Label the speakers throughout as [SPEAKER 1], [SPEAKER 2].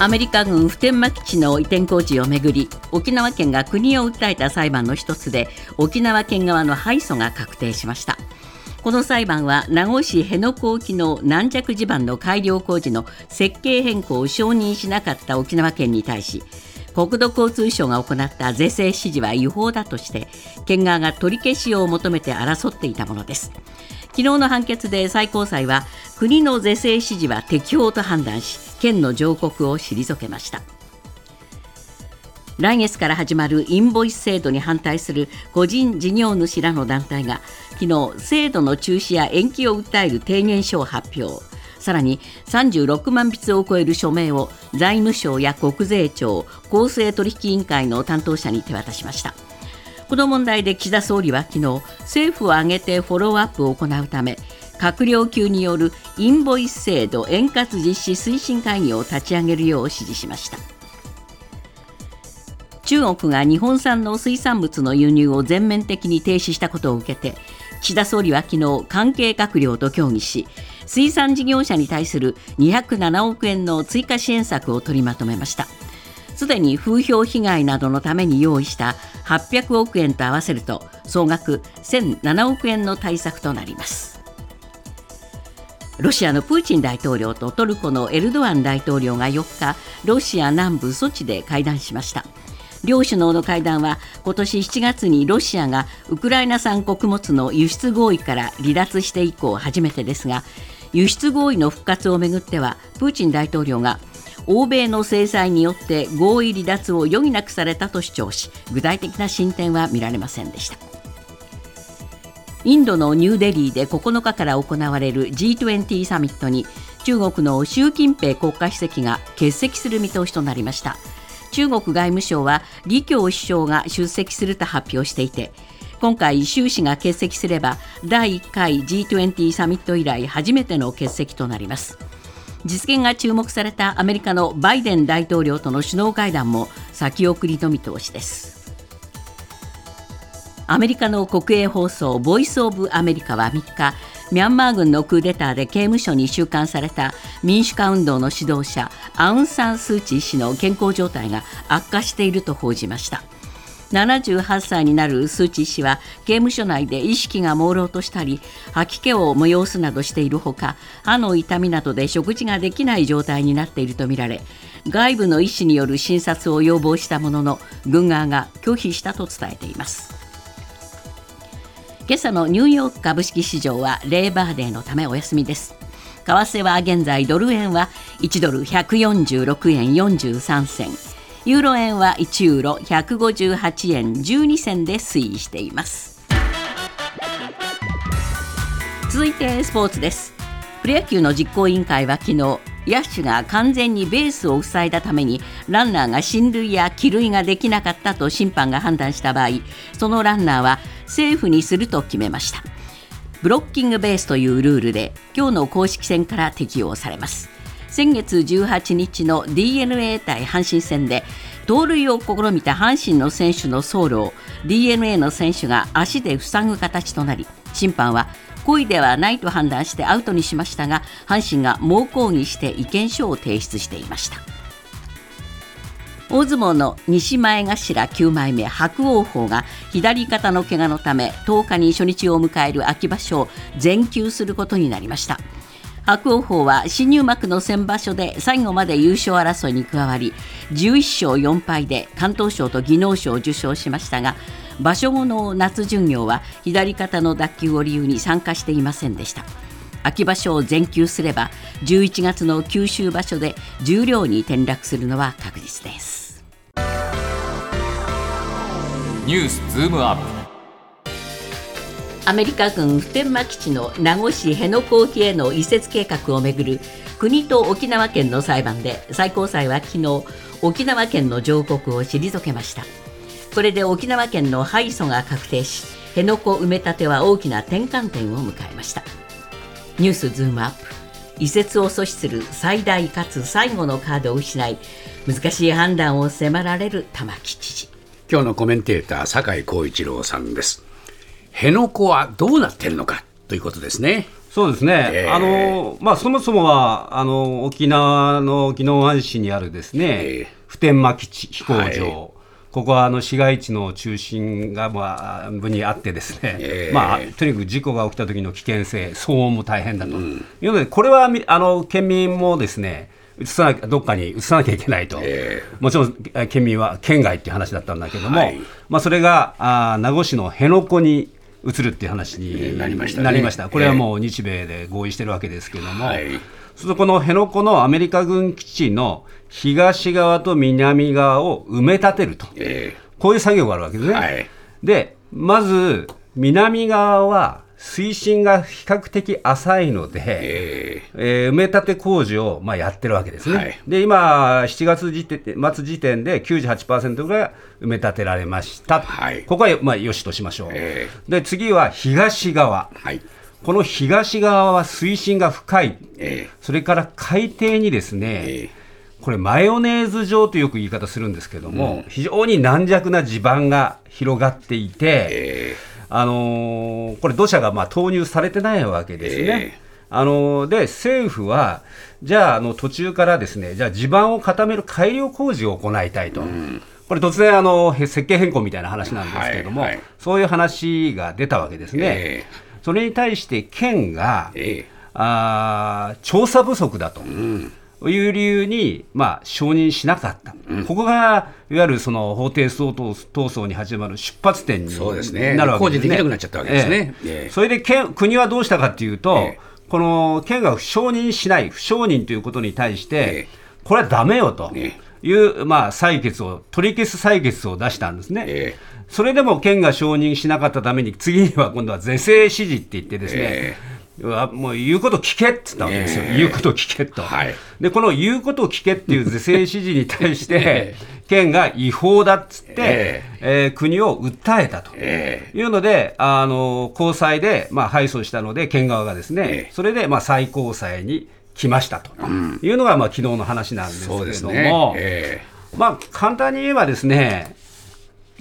[SPEAKER 1] アメリカ軍普天間基地の移転工事をめぐり沖縄県が国を訴えた裁判の一つで沖縄県側の敗訴が確定しました。この裁判は名護市辺野古沖の軟弱地盤の改良工事の設計変更を承認しなかった沖縄県に対し国土交通省が行った是正指示は違法だとして県側が取り消しを求めて争っていたものです。昨日の判決で最高裁は国の是正指示は適法と判断し県の上告を退けました。来月から始まるインボイス制度に反対する個人事業主らの団体が昨日制度の中止や延期を訴える提言書を発表。さらに36万筆を超える署名を財務省や国税庁公正取引委員会の担当者に手渡しました。この問題で岸田総理は昨日政府を挙げてフォローアップを行うため閣僚級によるインボイス制度円滑実施推進会議を立ち上げるよう指示しました。中国が日本産の水産物の輸入を全面的に停止したことを受けて岸田総理は昨日関係閣僚と協議し水産事業者に対する207億円の追加支援策を取りまとめました。すでに風評被害などのために用意した800億円と合わせると総額1007億円の対策となります。ロシアのプーチン大統領とトルコのエルドアン大統領が4日ロシア南部ソチで会談しました。両首脳の会談は今年7月にロシアがウクライナ産穀物の輸出合意から離脱して以降初めてですが輸出合意の復活をめぐってはプーチン大統領が欧米の制裁によって合意離脱を余儀なくされたと主張し具体的な進展は見られませんでした。インドのニューデリーで9日から行われる G20 サミットに中国の習近平国家主席が欠席する見通しとなりました。中国外務省は李強首相が出席すると発表していて今回習氏が欠席すれば第1回 G20 サミット以来初めての欠席となります。実現が注目されたアメリカのバイデン大統領との首脳会談も先送りの見通しです。アメリカの国営放送ボイス・オブ・アメリカは3日ミャンマー軍のクーデターで刑務所に収監された民主化運動の指導者アウン・サン・スー・チー氏の健康状態が悪化していると報じました。78歳になるスー・チー氏は刑務所内で意識が朦朧としたり吐き気を催すなどしているほか歯の痛みなどで食事ができない状態になっているとみられ外部の医師による診察を要望したものの軍側が拒否したと伝えています。今朝のニューヨーク株式市場はレーバーデーのためお休みです。為替は現在ドル円は1ドル146円43銭。ユーロ円は1ユーロ158円12銭で推移しています。続いてスポーツです。プロ野球の実行委員会は昨日野手が完全にベースを塞いだためにランナーが進塁や帰塁ができなかったと審判が判断した場合そのランナーはセーフにすると決めました。ブロッキングベースというルールで今日の公式戦から適用されます。先月18日の d n a 対阪神戦で盗塁を試みた阪神の選手の走路を d n a の選手が足で塞ぐ形となり審判は故意ではないと判断してアウトにしましたが阪神が猛抗議して意見書を提出していました。大相撲の西前頭9枚目伯桜鵬が左肩の怪我のため10日に初日を迎える秋場所を全休することになりました。伯桜鵬は新入幕の先場所で最後まで優勝争いに加わり11勝4敗で関東賞と技能賞を受賞しましたが場所後の夏巡業は左肩の脱臼を理由に参加していませんでした。秋場所を全休すれば11月の九州場所で十両に転落するのは確実です。
[SPEAKER 2] ニュースズームアップ。
[SPEAKER 1] アメリカ軍普天間基地の名護市辺野古沖への移設計画をめぐる国と沖縄県の裁判で最高裁は昨日沖縄県の上告を退けました。これで沖縄県の敗訴が確定し辺野古埋め立ては大きな転換点を迎えました。ニュースズームアップ。移設を阻止する最大かつ最後のカードを失い難しい判断を迫られる玉城知事。
[SPEAKER 3] 今日のコメンテーター酒井光一郎さんです。辺野古はどうなってるのかということですね。そうですね、
[SPEAKER 4] えー
[SPEAKER 3] あのまあ、そもそもはあの沖縄の宜野湾市にあるですね、
[SPEAKER 4] えー
[SPEAKER 3] 普天間基地飛行場、
[SPEAKER 4] はい。
[SPEAKER 3] ここはあの市街地の中心が、まあ、部にあってですね、
[SPEAKER 4] えー
[SPEAKER 3] まあ、とにかく事故が起きた時の危険性、騒音も大変だと、いうので、これはみあの県民もですね移さなどっかに移さなきゃいけないと、
[SPEAKER 4] え。
[SPEAKER 3] もちろんえ県民は県外っていう話だったんだけども、
[SPEAKER 4] はい。
[SPEAKER 3] まあ、それがあー名護市の辺野古に移るっていう話
[SPEAKER 4] え
[SPEAKER 3] に
[SPEAKER 4] ーなりましたね。
[SPEAKER 3] なりました。これはもう日米で合意してるわけですけども、
[SPEAKER 4] はい。
[SPEAKER 3] そうするとこの辺野古のアメリカ軍基地の東側と南側を埋め立てると、
[SPEAKER 4] え
[SPEAKER 3] こういう作業があるわけですね。
[SPEAKER 4] はい。
[SPEAKER 3] で、まず南側は水深が比較的浅いので、
[SPEAKER 4] え
[SPEAKER 3] えー埋め立て工事をまあやってるわけですね。
[SPEAKER 4] はい
[SPEAKER 3] で、今、7月時点末時点で98%ぐらい埋め立てられました。
[SPEAKER 4] はい
[SPEAKER 3] ここはまあよしとしましょう。
[SPEAKER 4] え
[SPEAKER 3] で、次は東側。
[SPEAKER 4] はい
[SPEAKER 3] この東側は水深が深い。
[SPEAKER 4] え
[SPEAKER 3] それから海底にですね、
[SPEAKER 4] え
[SPEAKER 3] これマヨネーズ状とよく言い方するんですけども、非常に軟弱な地盤が広がっていて、
[SPEAKER 4] え
[SPEAKER 3] あのーこれ土砂がまあ投入されてないわけですね。
[SPEAKER 4] ええ
[SPEAKER 3] あのーで政府はじゃああの途中からですねじゃあ地盤を固める改良工事を行いたいと。これ突然あのへ設計変更みたいな話なんですけども、
[SPEAKER 4] はいはい
[SPEAKER 3] そういう話が出たわけですね。
[SPEAKER 4] え
[SPEAKER 3] それに対して県が、
[SPEAKER 4] え
[SPEAKER 3] あー調査不足だと。いう理由に、まあ、承認しなかった、ここがいわゆるその法定相当闘争に始まる出発点に
[SPEAKER 4] そうですね。
[SPEAKER 3] なるわけですね。
[SPEAKER 4] 工事できなくなっちゃったわけですね。
[SPEAKER 3] ええ。
[SPEAKER 4] ええ。
[SPEAKER 3] それで県国はどうしたかというと、
[SPEAKER 4] ええ。
[SPEAKER 3] この県が不承認しない、不承認ということに対して、
[SPEAKER 4] ええ。
[SPEAKER 3] これはだめよと
[SPEAKER 4] え
[SPEAKER 3] いう、まあ、採決を、取り消す採決を出したんですね。
[SPEAKER 4] え
[SPEAKER 3] それでも県が承認しなかったために、次には今度は是正指示って言ってですね、もう言うこと聞けって言ったわけですよ、
[SPEAKER 4] ええ。
[SPEAKER 3] 言うこと聞けと。
[SPEAKER 4] はい。
[SPEAKER 3] で、この言うこと聞けっていう是正指示に対して、県が違法だっつって、
[SPEAKER 4] え
[SPEAKER 3] え。ー国を訴えたと。
[SPEAKER 4] え
[SPEAKER 3] いうので、あの高裁で、まあ、敗訴したので、県側がですね、
[SPEAKER 4] ええ。
[SPEAKER 3] それで、まあ、最高裁に来ましたと。いうのが、まあ昨日の話なんですけれども、
[SPEAKER 4] ね。え。
[SPEAKER 3] まあ、簡単に言えばですね、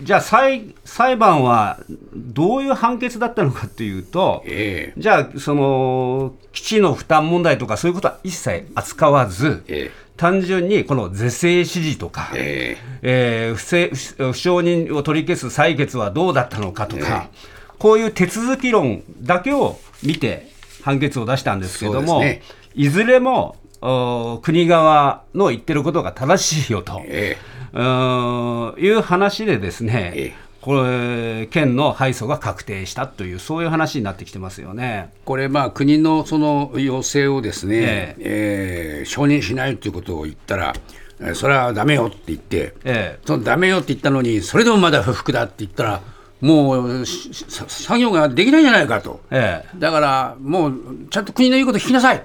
[SPEAKER 3] じゃあ裁、裁判はどういう判決だったのかというと、
[SPEAKER 4] ええ。
[SPEAKER 3] じゃあ、その基地の負担問題とか、そういうことは一切扱わず、
[SPEAKER 4] え
[SPEAKER 3] 単純にこの是正指示とか、
[SPEAKER 4] え
[SPEAKER 3] え。ー不正不不承認を取り消す採決はどうだったのかとか、こういう手続き論だけを見て判決を出したんですけども、
[SPEAKER 4] ね。
[SPEAKER 3] いずれもお国側の言ってることが正しいよと、
[SPEAKER 4] え
[SPEAKER 3] ういう話でですね、
[SPEAKER 4] ええ。
[SPEAKER 3] これ県の敗訴が確定したというそういう話になってきてますよね。
[SPEAKER 4] これ、まあ、国のその要請をですね、
[SPEAKER 3] え
[SPEAKER 4] え。ー承認しないということを言ったら、えーそれはだめよって言って、
[SPEAKER 3] ええ。
[SPEAKER 4] そのダメよって言ったのに、それでもまだ不服だって言ったら、もう作業ができないじゃないかと、
[SPEAKER 3] ええ。
[SPEAKER 4] だからもうちゃんと国の言うこと聞きなさい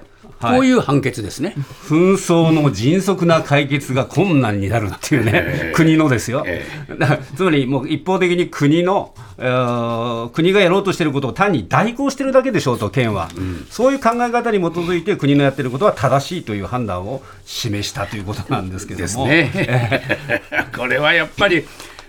[SPEAKER 4] こういう判決ですね。
[SPEAKER 3] 紛争の迅速な解決が困難になるっていうね、国のですよ、つまりもう一方的に国の、えー国がやろうとしていることを単に代行してるだけでしょうと、県は、そういう考え方に基づいて、国のやってることは正しいという判断を示したということなんですけども。
[SPEAKER 4] ですね。これはやっぱり、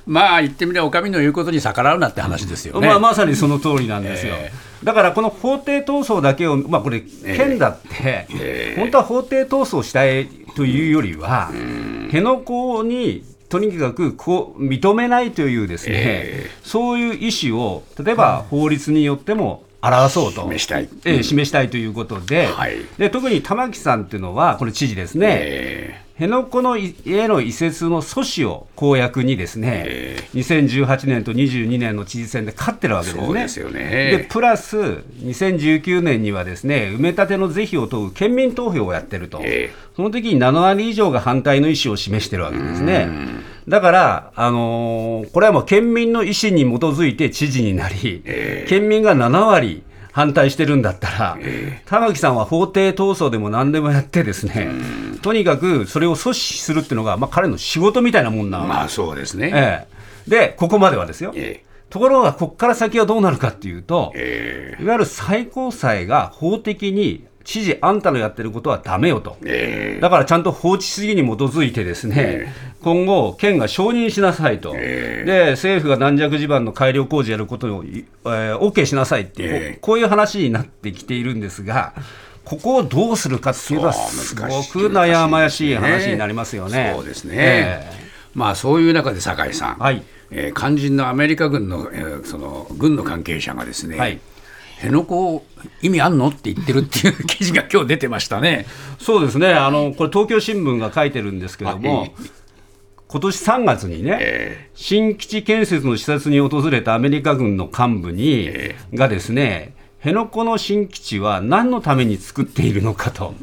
[SPEAKER 4] まあ言ってみれば、お上の言うことに逆らうなって話ですよね。
[SPEAKER 3] まあ、まさにその通りなんですよ。
[SPEAKER 4] え
[SPEAKER 3] だからこの法廷闘争だけを、まあ、これ、県だって、本当は法廷闘争したいというよりは、辺野古にとにかくこう認めないというですね、
[SPEAKER 4] え
[SPEAKER 3] そういう意思を、例えば法律によっても表そうと。
[SPEAKER 4] 示したい。
[SPEAKER 3] ええ示したいということで,、
[SPEAKER 4] はい。
[SPEAKER 3] で特に玉城さんっていうのは、これ、知事ですね、
[SPEAKER 4] え
[SPEAKER 3] 辺野古の家の移設の阻止を公約にですね、
[SPEAKER 4] え
[SPEAKER 3] 2018年と22年の知事選で勝ってるわけですね。
[SPEAKER 4] そうですよね。
[SPEAKER 3] でプラス、2019年にはですね埋め立ての是非を問う県民投票をやってると、
[SPEAKER 4] え
[SPEAKER 3] その時に7割以上が反対の意思を示してるわけですね。だから、あのーこれはもう県民の意思に基づいて知事になり、県民が7割反対してるんだったら、玉木さんは法廷闘争でも何でもやってですね、とにかくそれを阻止するっていうのが、まあ、彼の仕事みたいなもんな
[SPEAKER 4] えまあそうですね。
[SPEAKER 3] ええ、で、ここまではですよ。
[SPEAKER 4] え
[SPEAKER 3] ところが、ここから先はどうなるかっていうと、
[SPEAKER 4] え。
[SPEAKER 3] いわゆる最高裁が法的に、知事、あんたのやってることはダメよと。
[SPEAKER 4] え
[SPEAKER 3] だからちゃんと法治主義に基づいてですね、今後、県が承認しなさいと、で政府が軟弱地盤の改良工事やることを、えー、OK しなさいっていう、
[SPEAKER 4] ええ。
[SPEAKER 3] こういう話になってきているんですが、ここをどうするかっていうのは、すごく悩ましい話になりますよね。
[SPEAKER 4] そうですね、
[SPEAKER 3] え。
[SPEAKER 4] まあそういう中で酒井さん、
[SPEAKER 3] はい。
[SPEAKER 4] えー肝心のアメリカ軍の,、えーその軍の関係者がですね、
[SPEAKER 3] はい
[SPEAKER 4] 辺野古意味あんの？って言ってるっていう記事が今日出てましたね。
[SPEAKER 3] そうですね。あの、これ、東京新聞が書いてるんですけど
[SPEAKER 4] は
[SPEAKER 3] も
[SPEAKER 4] い、
[SPEAKER 3] 今年3月にね、
[SPEAKER 4] え
[SPEAKER 3] 新基地建設の視察に訪れたアメリカ軍の幹部に、がですね、辺野古の新基地は何のために作っているのかと、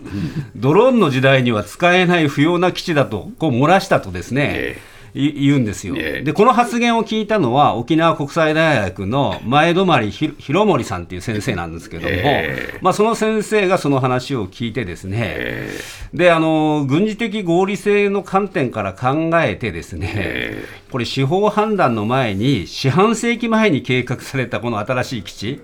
[SPEAKER 3] ドローンの時代には使えない不要な基地だとこう漏らしたとですね、言うんですよ、
[SPEAKER 4] ええ。
[SPEAKER 3] でこの発言を聞いたのは沖縄国際大学の前泊ひ広森さんっていう先生なんですけども、
[SPEAKER 4] え
[SPEAKER 3] まあ、その先生がその話を聞いてですね、であの軍事的合理性の観点から考えてですね、これ司法判断の前に四半世紀前に計画されたこの新しい基地、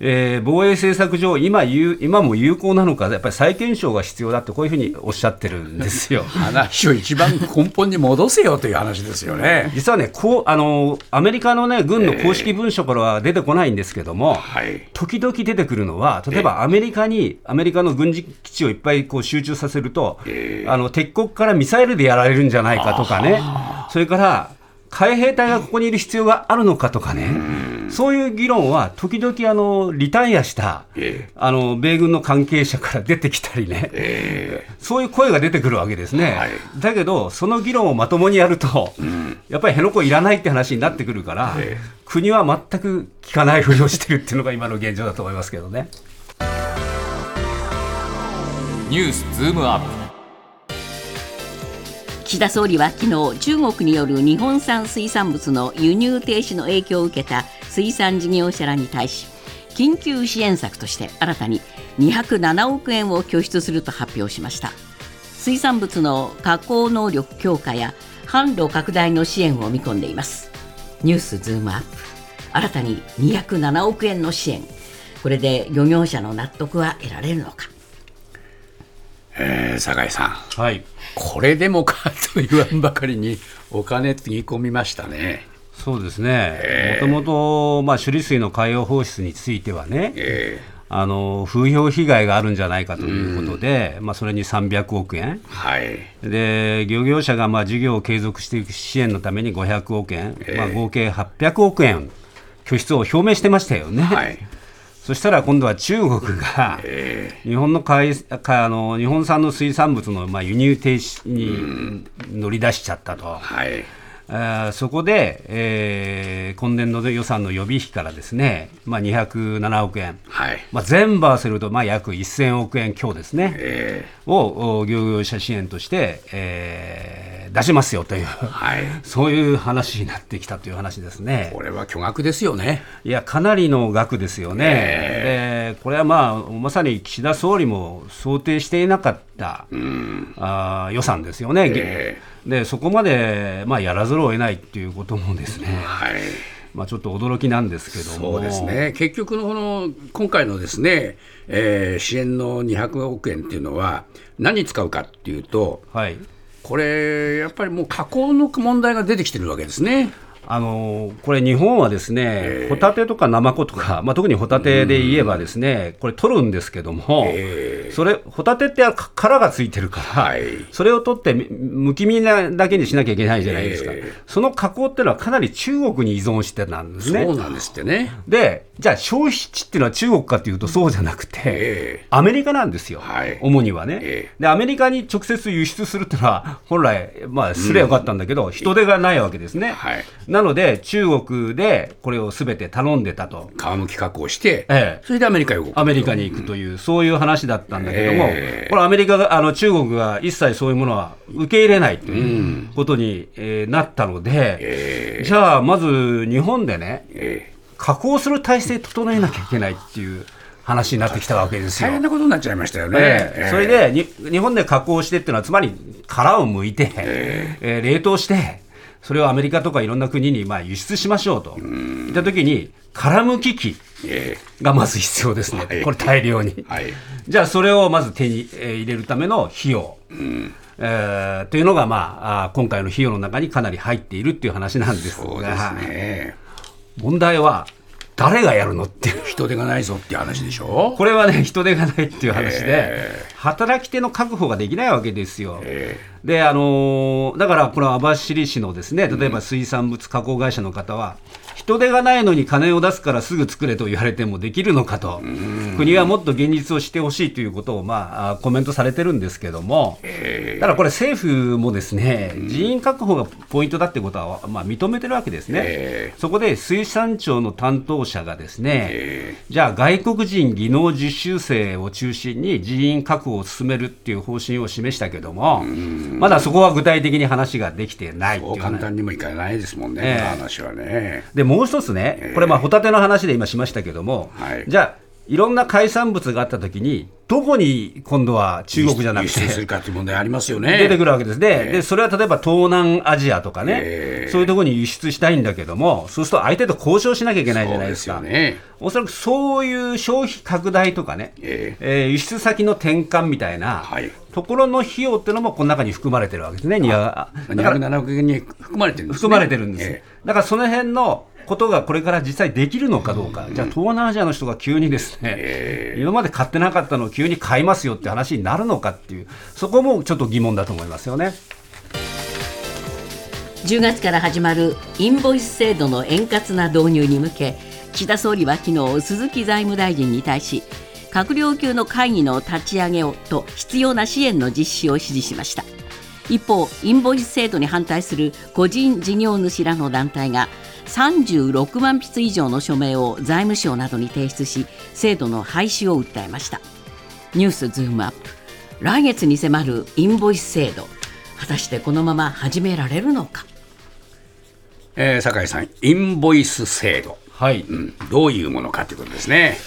[SPEAKER 3] えー防衛政策上今有今も有効なのかやっぱり再検証が必要だってこういうふうにおっしゃってるんですよ。
[SPEAKER 4] 話を一番根本に戻せよという話ですよね。
[SPEAKER 3] 実はねこうあの、アメリカの、ね、軍の公式文書からは出てこないんですけども、
[SPEAKER 4] はい。
[SPEAKER 3] 時々出てくるのは、例えばアメリカに、アメリカの軍事基地をいっぱいこう集中させると、あの敵国からミサイルでやられるんじゃないかとかね、それから海兵隊がここにいる必要があるのかとかね、そういう議論は時々あのリタイアした、
[SPEAKER 4] え
[SPEAKER 3] あの米軍の関係者から出てきたりね、そういう声が出てくるわけですね。
[SPEAKER 4] はい。
[SPEAKER 3] だけど、その議論をまともにやると、やっぱり辺野古いらないって話になってくるから、
[SPEAKER 4] え。
[SPEAKER 3] 国は全く聞かないふりをしてるっていうのが今の現状だと思いますけどね。
[SPEAKER 2] ニュースズームアップ
[SPEAKER 1] 岸田総理は昨日中国による日本産水産物の輸入停止の影響を受けた水産事業者らに対し緊急支援策として新たに207億円を拠出すると発表しました。水産物の加工能力強化や販路拡大の支援を見込んでいます。ニュースズームアップ。新たに207億円の支援。これで漁業者の納得は得られるのか。
[SPEAKER 4] えー酒井さん、
[SPEAKER 3] はい。
[SPEAKER 4] これでもかと言わんばかりにお金つぎ込みましたね。
[SPEAKER 3] そうですね、もともとまあ処理水の海洋放出についてはね、
[SPEAKER 4] え
[SPEAKER 3] あの風評被害があるんじゃないかということで、まあ、それに300億円、
[SPEAKER 4] ーはい。
[SPEAKER 3] で漁業者がまあ事業を継続していく支援のために500億円、まあ、合計800億円、拠出を表明してましたよね。
[SPEAKER 4] はい
[SPEAKER 3] そしたら今度は中国が 日本の海かあの日本産の水産物のまあ輸入停止に乗り出しちゃったと。
[SPEAKER 4] はい。
[SPEAKER 3] えーそこで、えー今年度の予算の予備費からですね、まあ、207億円、
[SPEAKER 4] はい。
[SPEAKER 3] まあ、全部合わせるとまあ約1000億円強ですね、
[SPEAKER 4] え。
[SPEAKER 3] をお漁業者支援として、えー出しますよという、
[SPEAKER 4] ーはい。
[SPEAKER 3] そういう話になってきたという話ですね。
[SPEAKER 4] これは巨額ですよね。
[SPEAKER 3] いや、かなりの額ですよね、でこれはまあまさに岸田総理も想定していなかった、あー予算ですよね、
[SPEAKER 4] え
[SPEAKER 3] でそこまで、まあ、やらざるを得ないっていうこともですね、
[SPEAKER 4] はい。
[SPEAKER 3] まあ、ちょっと驚きなんですけども、
[SPEAKER 4] そうですね。結局のこの今回のですね、えー支援の200億円っていうのは何に使うかっていうと
[SPEAKER 3] はい、
[SPEAKER 4] これやっぱりもう加工の問題が出てきてるわけですね。
[SPEAKER 3] あのこれ、日本はですね、ホタテとかナマコとか、まあ、特にホタテで言えばですね、これ、取るんですけども、それ、ホタテってか殻がついてるから、
[SPEAKER 4] はい。
[SPEAKER 3] それを取ってむむき身なだけにしなきゃいけないじゃないですか、
[SPEAKER 4] え
[SPEAKER 3] その加工っていうのはかなり中国に依存してたんですね。
[SPEAKER 4] そうなんですってね。
[SPEAKER 3] で、じゃあ消費地っていうのは中国かっていうとそうじゃなくて、
[SPEAKER 4] え
[SPEAKER 3] アメリカなんですよ、
[SPEAKER 4] はい。
[SPEAKER 3] 主にはね、
[SPEAKER 4] え
[SPEAKER 3] で。アメリカに直接輸出するっていうのは、本来、まあ、すればよかったんだけど、人手がないわけですね。
[SPEAKER 4] はい
[SPEAKER 3] なので、中国でこれをすべて頼んでたと。
[SPEAKER 4] 皮むき加工して、
[SPEAKER 3] ええ。
[SPEAKER 4] それでアメリカへ動く
[SPEAKER 3] アメリカに行くという、そういう話だったんだけども、
[SPEAKER 4] ええ。
[SPEAKER 3] これ、アメリカが、あの中国が一切そういうものは受け入れないということに、えーなったので、じゃあ、まず日本でね、
[SPEAKER 4] ええ。
[SPEAKER 3] 加工する体制整えなきゃいけないっていう話になってきたわけですよ。
[SPEAKER 4] 大。変なことになっちゃいましたよね。
[SPEAKER 3] ええ。
[SPEAKER 4] ええ。
[SPEAKER 3] それでに日本で加工してっていうのは、つまり殻を剥いて、えー冷凍して、それをアメリカとかいろんな国にまあ輸出しましょうと、いったときに、殻むき機、
[SPEAKER 4] え
[SPEAKER 3] がまず必要ですね、
[SPEAKER 4] はい。
[SPEAKER 3] これ大量に。
[SPEAKER 4] はい。
[SPEAKER 3] じゃあそれをまず手にえー入れるための費用、えーというのが、まあ、今回の費用の中にかなり入っているっていう話なんです
[SPEAKER 4] そうです
[SPEAKER 3] が、
[SPEAKER 4] ね。
[SPEAKER 3] 問題は誰がやるのっていう。
[SPEAKER 4] 人手がないぞっていう話でしょ？
[SPEAKER 3] これはね、人手がないっていう話で、
[SPEAKER 4] え
[SPEAKER 3] 働き手の確保ができないわけですよ。
[SPEAKER 4] え
[SPEAKER 3] で、あのーだから、この網走市のですね、例えば水産物加工会社の方は、人手がないのに金を出すからすぐ作れと言われてもできるのかと、国はもっと現実をしてほしいということを、まあ、あコメントされてるんですけども、ただこれ、政府もですね、人員確保がポイントだってことは、まあ、認めてるわけですね。
[SPEAKER 4] え
[SPEAKER 3] そこで水産庁の担当者がですね、じゃあ外国人技能実習生を中心に人員確保を進めるっていう方針を示したけども、まだそこは具体的に話ができてないって
[SPEAKER 4] そう簡
[SPEAKER 3] いう話
[SPEAKER 4] 単にもいかないですもんね、
[SPEAKER 3] ええ。
[SPEAKER 4] この話はね。
[SPEAKER 3] でもう一つね、これ、まあホタテの話で今しましたけども、
[SPEAKER 4] はい
[SPEAKER 3] じゃあ、いろんな海産物があったときに、どこに今度は中国じゃなく
[SPEAKER 4] 輸出する
[SPEAKER 3] て。
[SPEAKER 4] かっていう問題ありますよね。
[SPEAKER 3] 出てくるわけですで,、
[SPEAKER 4] ええ
[SPEAKER 3] で、それは例えば東南アジアとかね、
[SPEAKER 4] ええ
[SPEAKER 3] そういうところに輸出したいんだけども、そうすると相手と交渉しなきゃいけないじゃないですか。
[SPEAKER 4] すよね。
[SPEAKER 3] おそらくそういう消費拡大とかね、
[SPEAKER 4] え
[SPEAKER 3] えー輸出先の転換みたいな
[SPEAKER 4] はい
[SPEAKER 3] ところの費用っていうのもこの中に含まれてるわけですね、にわだから
[SPEAKER 4] 207億円に含まれてるんですね。
[SPEAKER 3] 含まれてるんです、
[SPEAKER 4] え
[SPEAKER 3] だからその辺のことがこれから実際できるのかどうか、じゃあ東南アジアの人が急にですね、
[SPEAKER 4] え。
[SPEAKER 3] 今まで買ってなかったのを急に買いますよって話になるのかっていう、そこもちょっと疑問だと思いますよね。
[SPEAKER 1] 10月から始まるインボイス制度の円滑な導入に向け岸田総理は昨日鈴木財務大臣に対し閣僚級の会議の立ち上げをと必要な支援の実施を指示しました一方インボイス制度に反対する個人事業主らの団体が36万筆以上の署名を財務省などに提出し制度の廃止を訴えました。ニュースズームアップ。来月に迫るインボイス制度。果たしてこのまま始められるのか？
[SPEAKER 4] えー酒井さん、インボイス制度、
[SPEAKER 3] はい。
[SPEAKER 4] うん、どういうものかということですね。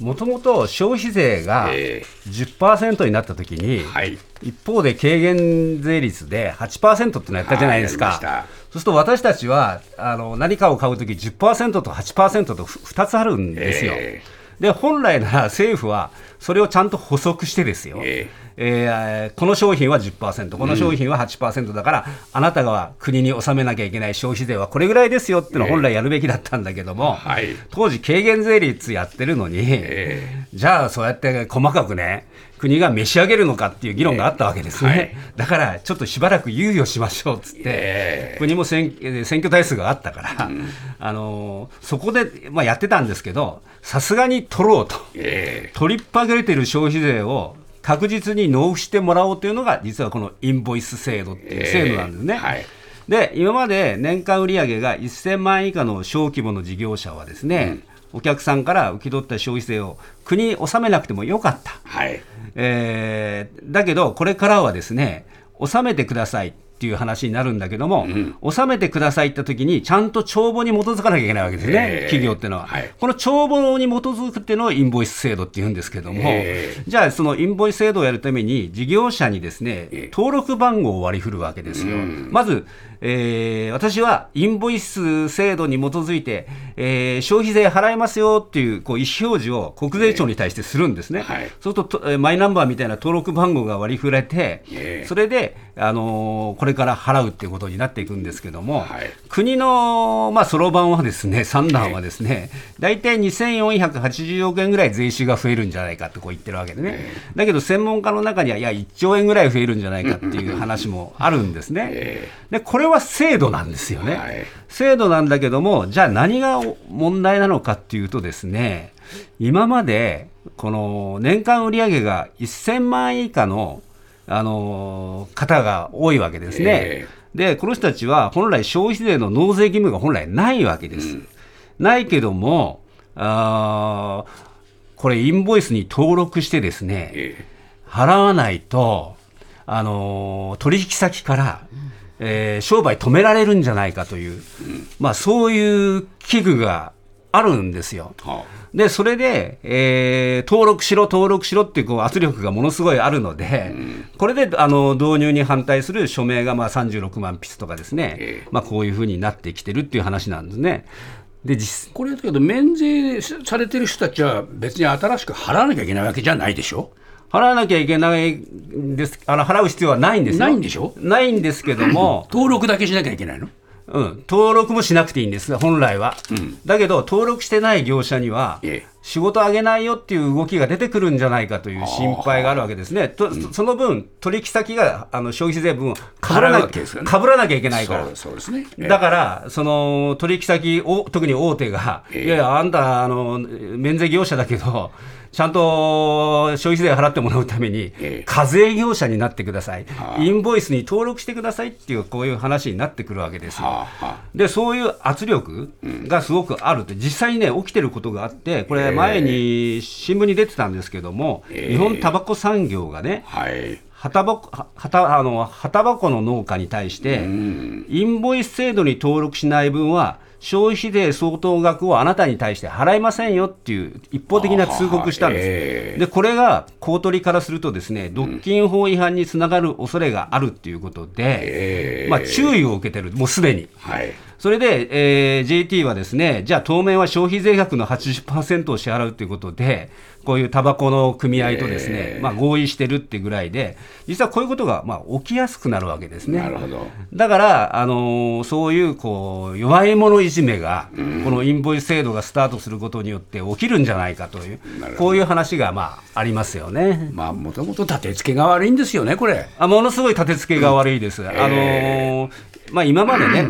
[SPEAKER 3] もともと消費税が
[SPEAKER 4] え
[SPEAKER 3] 10%になったときに、
[SPEAKER 4] はい。
[SPEAKER 3] 一方で軽減税率で8%ってやったじゃないですか。
[SPEAKER 4] はい
[SPEAKER 3] そうすると私たちはあの何かを買うとき10%と8%と2つあるんですよ。
[SPEAKER 4] え
[SPEAKER 3] で本来なら政府はそれをちゃんと補足してですよ、
[SPEAKER 4] え
[SPEAKER 3] えーこの商品は10%、この商品は8%だから、あなたが国に納めなきゃいけない消費税はこれぐらいですよっていうのを本来やるべきだったんだけども、
[SPEAKER 4] はい。
[SPEAKER 3] 当時、軽減税率やってるのに、
[SPEAKER 4] え
[SPEAKER 3] じゃあそうやって細かくね、国が召し上げるのかっていう議論があったわけですね、
[SPEAKER 4] はい。
[SPEAKER 3] だからちょっとしばらく猶予しましょうっつって、
[SPEAKER 4] え
[SPEAKER 3] 国も選えー選挙台数があったから、あのーそこで、まあ、やってたんですけど、さすがに取ろうと。
[SPEAKER 4] え
[SPEAKER 3] 取りっぱげれてる消費税を確実に納付してもらおうというのが、実はこのインボイス制度っていう制度なんですね。
[SPEAKER 4] えーはい
[SPEAKER 3] で、今まで年間売上が1000万円以下の小規模の事業者はですね、お客さんから受け取った消費税を国に納めなくてもよかった。
[SPEAKER 4] はい
[SPEAKER 3] えーだけど、これからはですね、納めてくださいっていう話になるんだけども、納めてくださいって時に、ちゃんと帳簿に基づかなきゃいけないわけですね、
[SPEAKER 4] えー
[SPEAKER 3] 企業っていうのは。
[SPEAKER 4] はい。
[SPEAKER 3] この帳簿に基づくっていうのをインボイス制度っていうんですけども、
[SPEAKER 4] え
[SPEAKER 3] じゃあ、そのインボイス制度をやるために、事業者にですね、
[SPEAKER 4] え
[SPEAKER 3] 登録番号を割り振るわけですよ。まず、えー私はインボイス制度に基づいて、えー消費税払いますよっていうこう意思表示を国税庁に対してするんですね。
[SPEAKER 4] はい。
[SPEAKER 3] そうするとマイナンバーみたいな登録番号が割り振られて、
[SPEAKER 4] ええ。
[SPEAKER 3] それで、あのーこれから払うっていうことになっていくんですけども、
[SPEAKER 4] はい。
[SPEAKER 3] 国のまあそろばんはですね、三段はですね、大体2480億円ぐらい税収が増えるんじゃないかってこう言ってるわけでね、だけど専門家の中には、いや、1兆円ぐらい増えるんじゃないかっていう話もあるんですね。
[SPEAKER 4] え
[SPEAKER 3] で、これは制度なんですよね。
[SPEAKER 4] はい。
[SPEAKER 3] 制度なんだけども、じゃあ何が問題なのかっていうとですね、今までこの年間売上が1000万円以下の、あの方が多いわけですね。
[SPEAKER 4] え
[SPEAKER 3] で、この人たちは本来消費税の納税義務が本来ないわけです。ないけども、あーこれインボイスに登録してですね、
[SPEAKER 4] え
[SPEAKER 3] 払わないと、あのー取引先から、えー商売止められるんじゃないかという、まあ、そういう危惧があるんですよ。
[SPEAKER 4] は
[SPEAKER 3] で、それで、えー登録しろ、登録しろっていうこう圧力がものすごいあるので、これであの導入に反対する署名がまあ36万筆とかですね、
[SPEAKER 4] ええ。
[SPEAKER 3] まあ、こういうふうになってきてるっていう話なんですね。で実
[SPEAKER 4] これだけど、免税されてる人たちは、別に新しく払わなきゃいけないわけじゃないでしょ？
[SPEAKER 3] 払わなきゃいけないんです。あの払う必要はないんですよ。
[SPEAKER 4] ないんでしょ？
[SPEAKER 3] ないんですけども、
[SPEAKER 4] 登録だけしなきゃいけないの？
[SPEAKER 3] うん、登録もしなくていいんです本来は、だけど登録してない業者には
[SPEAKER 4] ええ
[SPEAKER 3] 仕事あげないよっていう動きが出てくるんじゃないかという心配があるわけですね。とその分取引先があの消費税分をかぶらな
[SPEAKER 4] わけですよね
[SPEAKER 3] かぶらなきゃいけないから。
[SPEAKER 4] そう。ですね。ええ。
[SPEAKER 3] だから、その取引先お、特に大手が、
[SPEAKER 4] ええ。
[SPEAKER 3] いやいや、あんたあの、免税業者だけど、ちゃんと消費税払ってもらうために
[SPEAKER 4] ええ、
[SPEAKER 3] 課税業者になってください。
[SPEAKER 4] は、あ。
[SPEAKER 3] インボイスに登録してくださいっていう、こういう話になってくるわけですよ。でそういう圧力がすごくあるって、実際にね、起きてることがあって、これ、
[SPEAKER 4] ええ
[SPEAKER 3] 前に新聞に出てたんですけども、
[SPEAKER 4] ええ
[SPEAKER 3] 日本タバコ産業がね、
[SPEAKER 4] はい。
[SPEAKER 3] 葉タバコは葉たあの葉タバコの農家に対して、インボイス制度に登録しない分は、消費税相当額をあなたに対して払いませんよっていう一方的な通告したんです。
[SPEAKER 4] ええ
[SPEAKER 3] でこれが公取からすると、ですね独禁法違反につながる恐れがあるっていうことで、
[SPEAKER 4] ええ
[SPEAKER 3] まあ、注意を受けてる、もうすでに。
[SPEAKER 4] はい。
[SPEAKER 3] それで、えー JT はですね、じゃあ当面は消費税額の80%を支払うということで、こういうタバコの組合とですね、
[SPEAKER 4] えー
[SPEAKER 3] まあ、合意してるってぐらいで、実はこういうことがまあ起きやすくなるわけですね。
[SPEAKER 4] なるほど。
[SPEAKER 3] だから、あのーそういうこう弱い者いじめが、このインボイス制度がスタートすることによって起きるんじゃないかというこういう話がまあありますよね。
[SPEAKER 4] まあ、もともと立て付けが悪いんですよね、これ。
[SPEAKER 3] あものすごい立て付けが悪いです。あのーまあ、今までね、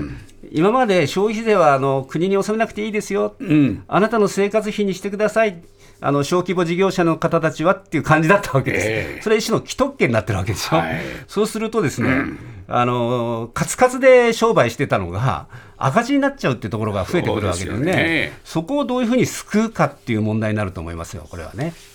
[SPEAKER 3] 今まで消費税はあの国に納めなくていいですよ、
[SPEAKER 4] うん。
[SPEAKER 3] あなたの生活費にしてください、あの小規模事業者の方たちはっていう感じだったわけです、
[SPEAKER 4] ええ。
[SPEAKER 3] それ一種の既得権になってるわけでしょ、
[SPEAKER 4] はい。
[SPEAKER 3] そうするとですね、あのカツカツで商売してたのが、赤字になっちゃうっていうところが増えてくるわけです
[SPEAKER 4] ね。
[SPEAKER 3] そこをどういうふうに救うかっていう問題になると思いますよ、これはね。